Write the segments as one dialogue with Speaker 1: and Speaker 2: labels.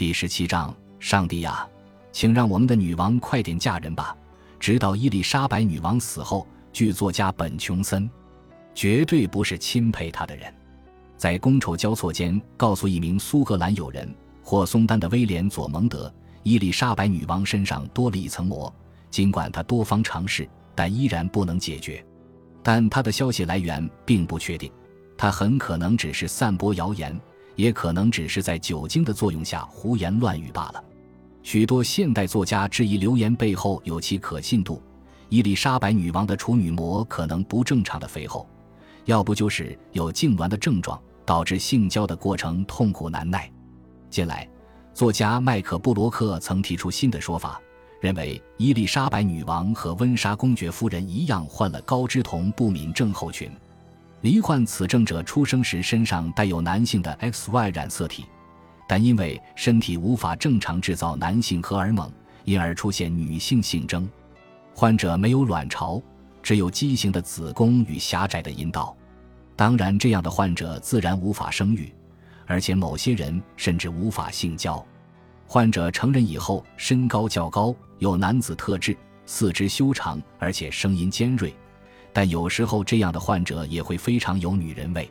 Speaker 1: 第十七章，上帝呀，请让我们的女王快点嫁人吧！直到伊丽莎白女王死后，剧作家本·琼森绝对不是钦佩她的人。在觥筹交错间，告诉一名苏格兰友人霍松丹的威廉·佐蒙德，伊丽莎白女王身上多了一层膜，尽管他多方尝试，但依然不能解决。但他的消息来源并不确定，他很可能只是散播谣言，也可能只是在酒精的作用下胡言乱语罢了。许多现代作家质疑流言背后有其可信度。伊丽莎白女王的处女膜可能不正常的肥厚，要不就是有痉挛的症状。导致性交的过程痛苦难耐。近来，作家麦克布罗克曾提出新的说法，认为伊丽莎白女王和温莎公爵夫人一样患了高脂酮不敏症候群。罹患此症者出生时身上带有男性的 XY 染色体，但因为身体无法正常制造男性荷尔蒙，因而出现女性性征。患者没有卵巢，只有畸形的子宫与狭窄的阴道。当然，这样的患者自然无法生育，而且某些人甚至无法性交。患者成人以后，身高较高，有男子特质，四肢修长，而且声音尖锐。但有时候，这样的患者也会非常有女人味。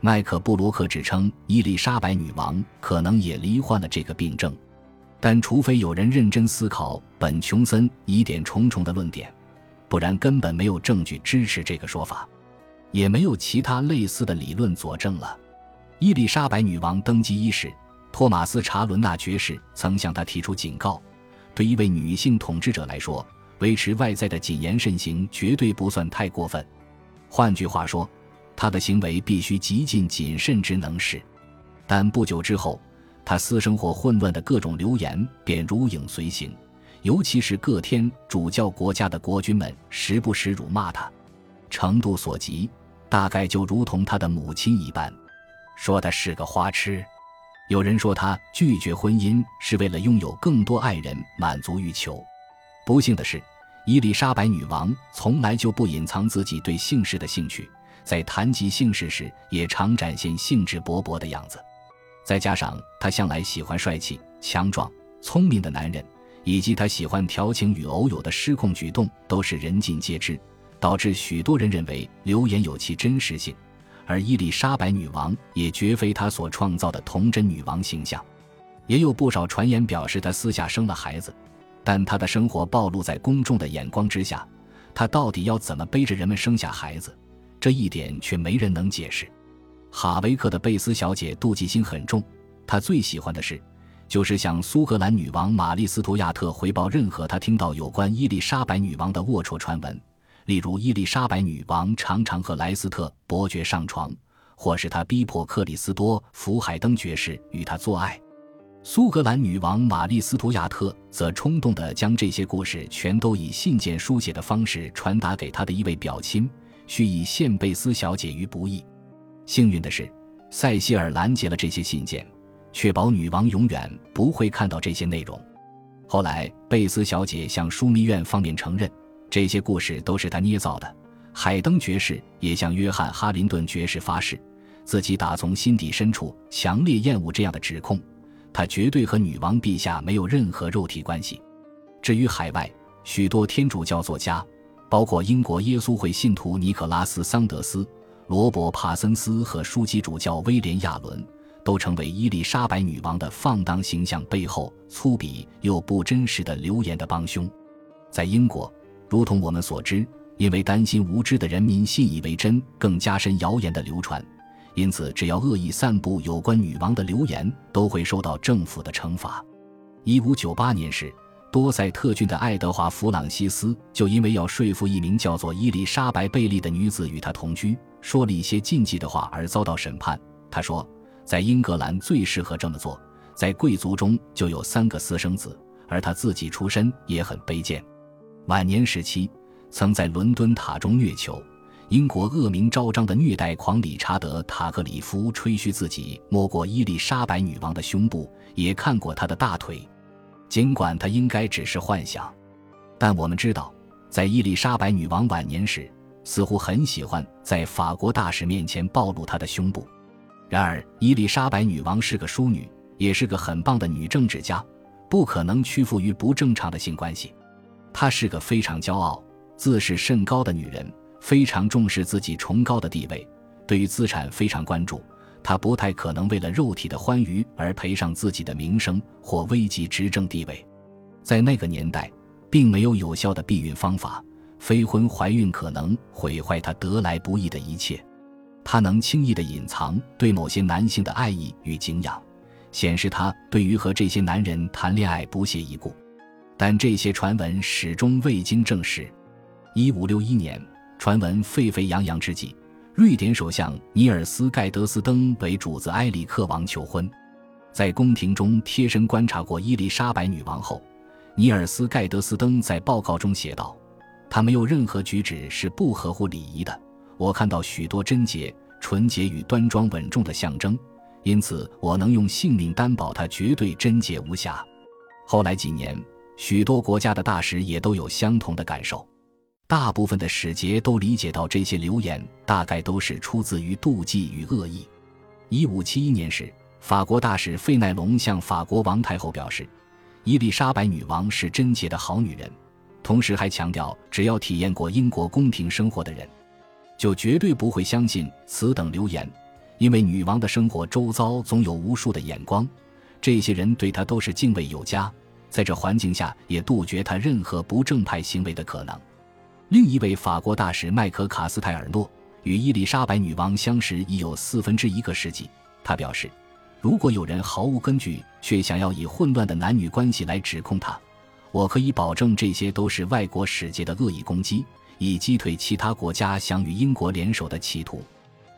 Speaker 1: 麦克布罗克指称，伊丽莎白女王可能也罹患了这个病症，但除非有人认真思考本·琼森疑点重重的论点，不然根本没有证据支持这个说法。也没有其他类似的理论佐证了。伊丽莎白女王登基伊始，托马斯·查伦纳爵士曾向她提出警告：对一位女性统治者来说，维持外在的谨言慎行绝对不算太过分。换句话说，他的行为必须极尽谨慎之能事。但不久之后，他私生活混乱的各种流言便如影随形，尤其是各天主教国家的国君们时不时辱骂他，程度所及。大概就如同他的母亲一般，说他是个花痴。有人说他拒绝婚姻是为了拥有更多爱人，满足欲求。不幸的是，伊丽莎白女王从来就不隐藏自己对姓氏的兴趣，在谈及姓氏时也常展现兴致勃勃的样子。再加上她向来喜欢帅气、强壮、聪明的男人，以及她喜欢调情与偶有的失控举动，都是人尽皆知。导致许多人认为流言有其真实性，而伊丽莎白女王也绝非她所创造的童真女王形象。也有不少传言表示她私下生了孩子，但她的生活暴露在公众的眼光之下，她到底要怎么背着人们生下孩子？这一点却没人能解释。哈维克的贝斯小姐妒忌心很重，她最喜欢的事，就是向苏格兰女王玛丽斯图亚特回报任何她听到有关伊丽莎白女王的龌龊传闻。例如，伊丽莎白女王常常和莱斯特伯爵上床，或是她逼迫克里斯多福海登爵士与她做爱。苏格兰女王玛丽斯图亚特则冲动地将这些故事全都以信件书写的方式传达给她的一位表亲，蓄意陷贝斯小姐于不义。幸运的是，塞西尔拦截了这些信件，确保女王永远不会看到这些内容。后来，贝斯小姐向枢密院方面承认。这些故事都是他捏造的。海登爵士也向约翰·哈林顿爵士发誓，自己打从心底深处强烈厌恶这样的指控。他绝对和女王陛下没有任何肉体关系。至于海外，许多天主教作家，包括英国耶稣会信徒尼可拉斯·桑德斯、罗伯·帕森斯和枢机主教威廉·亚伦，都成为伊丽莎白女王的放荡形象背后粗鄙又不真实的流言的帮凶。在英国。如同我们所知，因为担心无知的人民信以为真，更加深谣言的流传，因此只要恶意散布有关女王的流言，都会受到政府的惩罚。一五九八年时，多塞特郡的爱德华·弗朗西斯就因为要说服一名叫做伊丽莎白·贝利的女子与他同居，说了一些禁忌的话而遭到审判。他说，在英格兰最适合这么做，在贵族中就有三个私生子，而他自己出身也很卑贱。晚年时期，曾在伦敦塔中虐囚。英国恶名昭彰的虐待狂理查德·塔克里夫吹嘘自己摸过伊丽莎白女王的胸部，也看过她的大腿。尽管他应该只是幻想，但我们知道，在伊丽莎白女王晚年时，似乎很喜欢在法国大使面前暴露她的胸部。然而，伊丽莎白女王是个淑女，也是个很棒的女政治家，不可能屈服于不正常的性关系。她是个非常骄傲、自视甚高的女人，非常重视自己崇高的地位，对于资产非常关注。她不太可能为了肉体的欢愉而赔上自己的名声或危及执政地位。在那个年代，并没有有效的避孕方法，非婚怀孕可能毁坏她得来不易的一切。她能轻易地隐藏对某些男性的爱意与敬仰，显示她对于和这些男人谈恋爱不屑一顾。但这些传闻始终未经证实。一五六一年，传闻沸沸扬扬之际，瑞典首相尼尔斯盖德斯登为主子埃里克王求婚。在宫廷中贴身观察过伊丽莎白女王后，尼尔斯盖德斯登在报告中写道：“他没有任何举止是不合乎礼仪的。我看到许多贞洁、纯洁与端庄稳重的象征，因此我能用性命担保他绝对贞洁无瑕。”后来几年。许多国家的大使也都有相同的感受，大部分的使节都理解到这些流言大概都是出自于妒忌与恶意。一五七一年时，法国大使费奈隆向法国王太后表示，伊丽莎白女王是贞洁的好女人，同时还强调，只要体验过英国宫廷生活的人，就绝对不会相信此等流言，因为女王的生活周遭总有无数的眼光，这些人对她都是敬畏有加。在这环境下，也杜绝她任何不正派行为的可能。另一位法国大使麦克卡斯泰尔诺与伊丽莎白女王相识已有四分之一个世纪。他表示，如果有人毫无根据却想要以混乱的男女关系来指控他，我可以保证这些都是外国使节的恶意攻击，以击退其他国家想与英国联手的企图。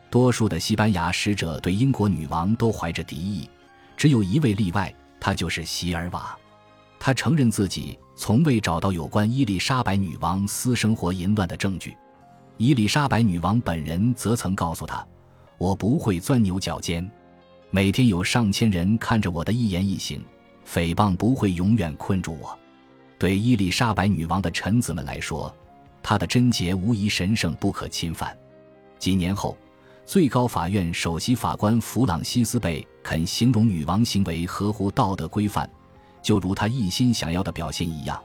Speaker 1: 多数的西班牙使者对英国女王都怀着敌意，只有一位例外，他就是席尔瓦。他承认自己从未找到有关伊丽莎白女王私生活淫乱的证据，伊丽莎白女王本人则曾告诉他：“我不会钻牛角尖，每天有上千人看着我的一言一行，诽谤不会永远困住我。”对伊丽莎白女王的臣子们来说，她的贞洁无疑神圣不可侵犯。几年后，最高法院首席法官弗朗西斯贝肯形容女王行为合乎道德规范。就如他一心想要的表现一样，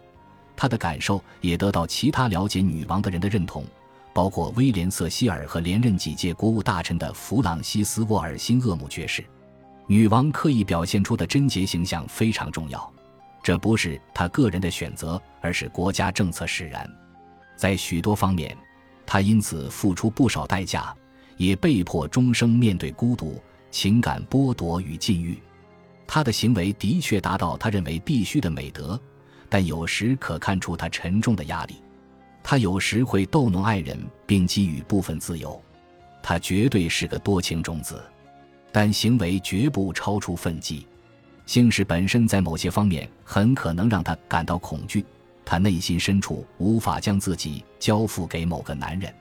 Speaker 1: 他的感受也得到其他了解女王的人的认同，包括威廉·瑟希尔和连任几届国务大臣的弗朗西斯·沃尔辛厄姆爵士。女王刻意表现出的贞洁形象非常重要，这不是她个人的选择，而是国家政策使然。在许多方面，她因此付出不少代价，也被迫终生面对孤独、情感剥夺与禁欲。他的行为的确达到他认为必须的美德，但有时可看出他沉重的压力。他有时会逗弄爱人，并给予部分自由。他绝对是个多情种子，但行为绝不超出分际。性事本身在某些方面很可能让他感到恐惧。他内心深处无法将自己交付给某个男人，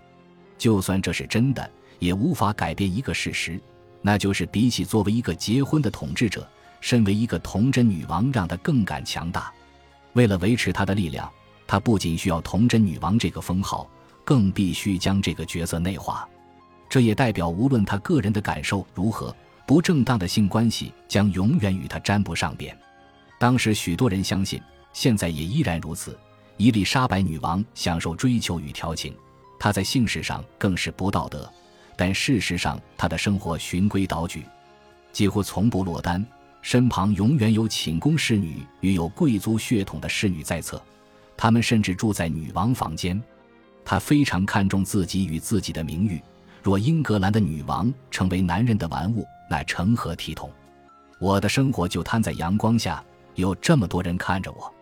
Speaker 1: 就算这是真的，也无法改变一个事实，那就是比起作为一个结婚的统治者。身为一个童贞女王，让她更感强大。为了维持她的力量，她不仅需要童贞女王这个封号，更必须将这个角色内化。这也代表，无论她个人的感受如何，不正当的性关系将永远与她沾不上边。当时许多人相信，现在也依然如此。伊丽莎白女王享受追求与调情，她在性事上更是不道德，但事实上她的生活循规蹈矩，几乎从不落单。身旁永远有寝宫侍女与有贵族血统的侍女在侧，他们甚至住在女王房间。他非常看重自己与自己的名誉。若英格兰的女王成为男人的玩物，那成何体统？我的生活就摊在阳光下，有这么多人看着我。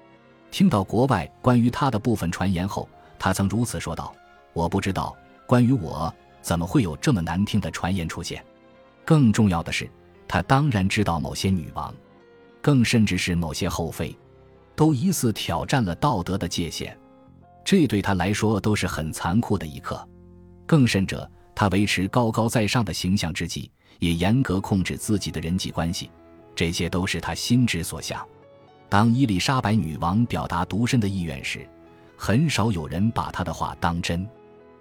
Speaker 1: 听到国外关于他的部分传言后，他曾如此说道：“我不知道关于我怎么会有这么难听的传言出现。更重要的是。”他当然知道某些女王，更甚至是某些后妃，都疑似挑战了道德的界限，这对他来说都是很残酷的一刻。更甚者，他维持高高在上的形象之际，也严格控制自己的人际关系，这些都是他心之所向。当伊丽莎白女王表达独身的意愿时，很少有人把她的话当真。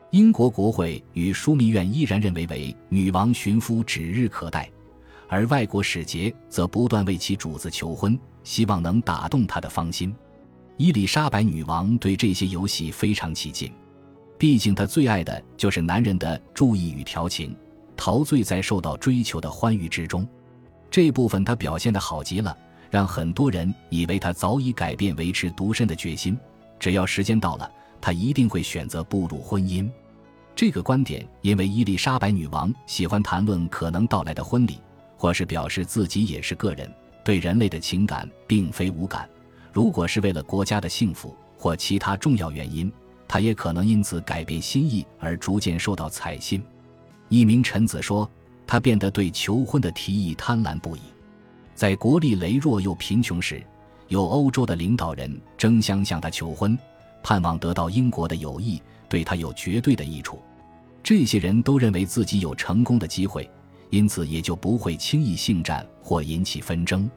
Speaker 1: 英国国会与枢密院依然认为为女王寻夫指日可待。而外国使节则不断为其主子求婚，希望能打动他的芳心。伊丽莎白女王对这些游戏非常起劲，毕竟她最爱的就是男人的注意与调情，陶醉在受到追求的欢愉之中。这部分她表现得好极了，让很多人以为她早已改变维持独身的决心。只要时间到了，她一定会选择步入婚姻。这个观点因为伊丽莎白女王喜欢谈论可能到来的婚礼，或是表示自己也是个人，对人类的情感并非无感。如果是为了国家的幸福或其他重要原因，他也可能因此改变心意而逐渐受到采信。一名臣子说，他变得对求婚的提议贪婪不已。在国力羸弱又贫穷时，有欧洲的领导人争相向他求婚，盼望得到英国的友谊，对他有绝对的益处。这些人都认为自己有成功的机会，因此也就不会轻易性战或引起纷争。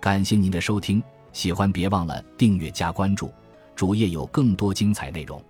Speaker 1: 感谢您的收听，喜欢别忘了订阅加关注，主页有更多精彩内容。